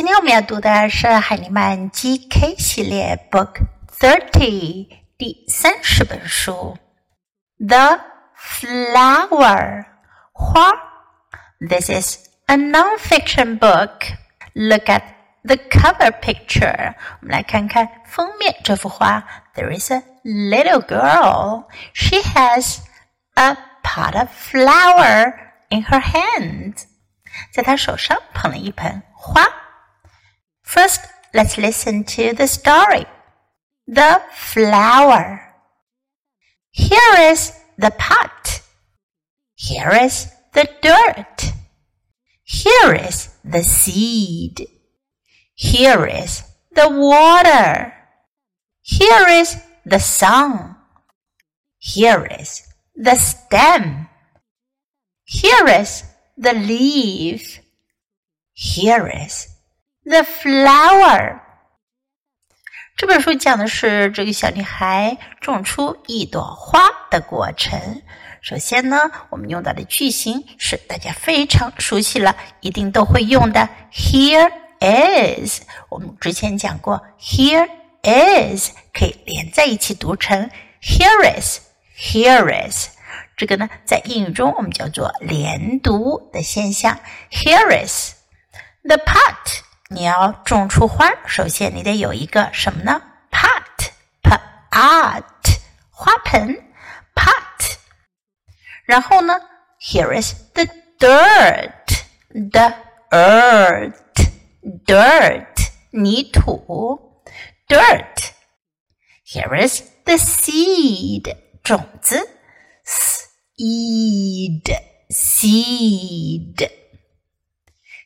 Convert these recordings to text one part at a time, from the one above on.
今天我们要读的是海尼曼 GK 系列 Book Thirty 第三十本书《The Flower》花。This is a non-fiction book. Look at the cover picture. 我们来看看封面这幅画。There is a little girl. She has a pot of flower in her hand. 在她手上捧了一盆花。 First, let's listen to the story. The flower. Here is the pot. Here is the dirt. Here is the seed. Here is the water. Here is the sun. Here is the stem. Here is the leaf. Here is the flower. 这本书讲的是这个小女孩种出一朵花的过程。首先呢，我们用到的句型是大家非常熟悉了，一定都会用的。Here is，我们之前讲过，Here is 可以连在一起读成 Here is，Here is。这个呢，在英语中我们叫做连读的现象。Here is the pot。你要种出花，首先你得有一个什么呢？pot，pot，花盆，pot。然后呢，Here is the dirt，the earth，dirt，泥土，dirt。Here is the seed，种子，seed，seed。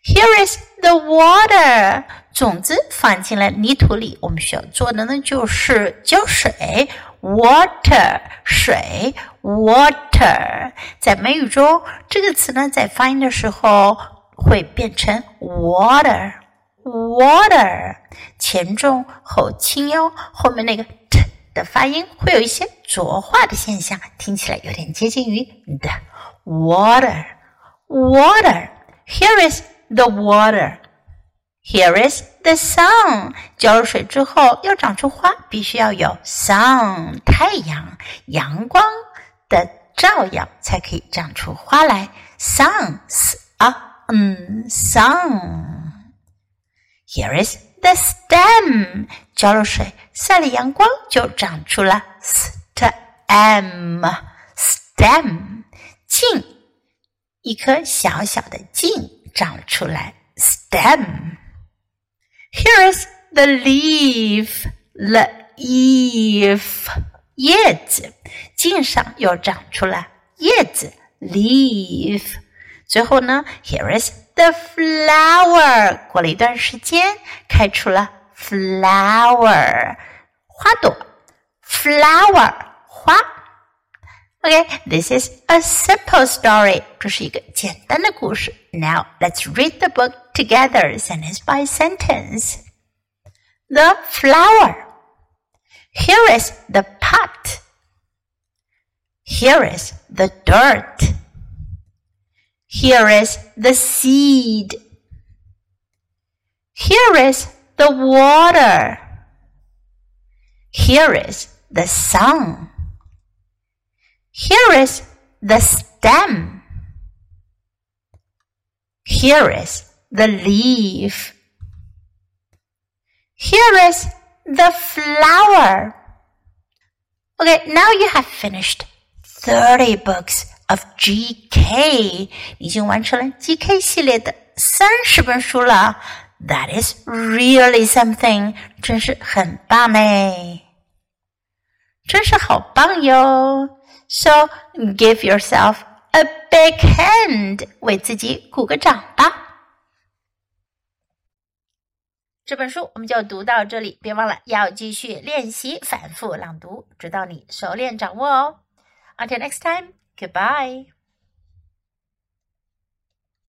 Here is the water，种子放进了泥土里，我们需要做的呢就是浇水，water 水，water。在美语中，这个词呢在发音的时候会变成 water，water，前重后轻哟，后面那个 t 的发音会有一些浊化的现象，听起来有点接近于的 water，water。Here is the water. Here is the sun. 浇了水之后，要长出花，必须要有 sun 太阳阳光的照耀，才可以长出花来。Suns 啊，嗯，sun。Here is the stem. 浇了水，晒了阳光，就长出了 stem。stem 茎，一颗小小的茎。 长出来，stem。Here is the leaf, the leaf，叶子，茎上又长出了叶子，leaf。最后呢，Here is the flower，过了一段时间，开出了 flower，花朵，flower，花。Okay, this is a simple story. 这是一个简单的故事。Now let's read the book together, sentence by sentence. The flower. Here is the pot. Here is the dirt. Here is the seed. Here is the water. Here is the sun. Here is the stem. Here is the leaf. Here is the flower. Okay, now you have finished 30 books of GK. 已经完成了 GK 系列的三十本书了。That is really something. 真是很棒呢，真是好棒哟。 So give yourself a big hand，为自己鼓个掌吧。这本书我们就读到这里，别忘了要继续练习反复朗读，直到你熟练掌握哦。Until next time, goodbye.